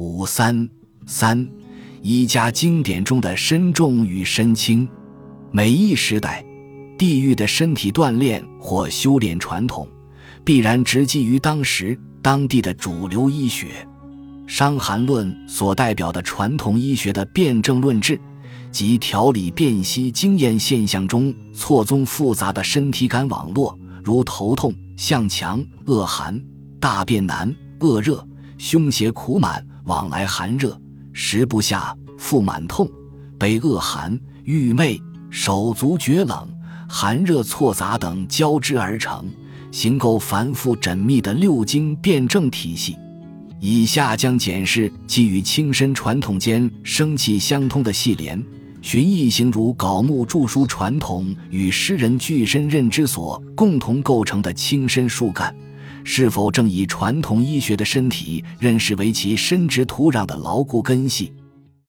五三三，医家经典中的身重与身轻。每一时代，地域的身体锻炼或修炼传统，必然直击于当时当地的主流医学。《伤寒论》所代表的传统医学的辨证论治，及调理辨析经验现象中错综复杂的身体感网络，如头痛、向强、恶寒、大便难、恶热、胸胁苦满、往来寒热、食不下、腹满痛、背恶寒、郁昧、手足厥冷、寒热错杂等交织而成，形构繁复缜密的六经辨证体系。以下将检视基于轻身传统间生气相通的系联，寻异形如槁木著书传统与诗人具身认知所共同构成的轻身树干，是否正以传统医学的身体认识为其生殖土壤的牢固根系？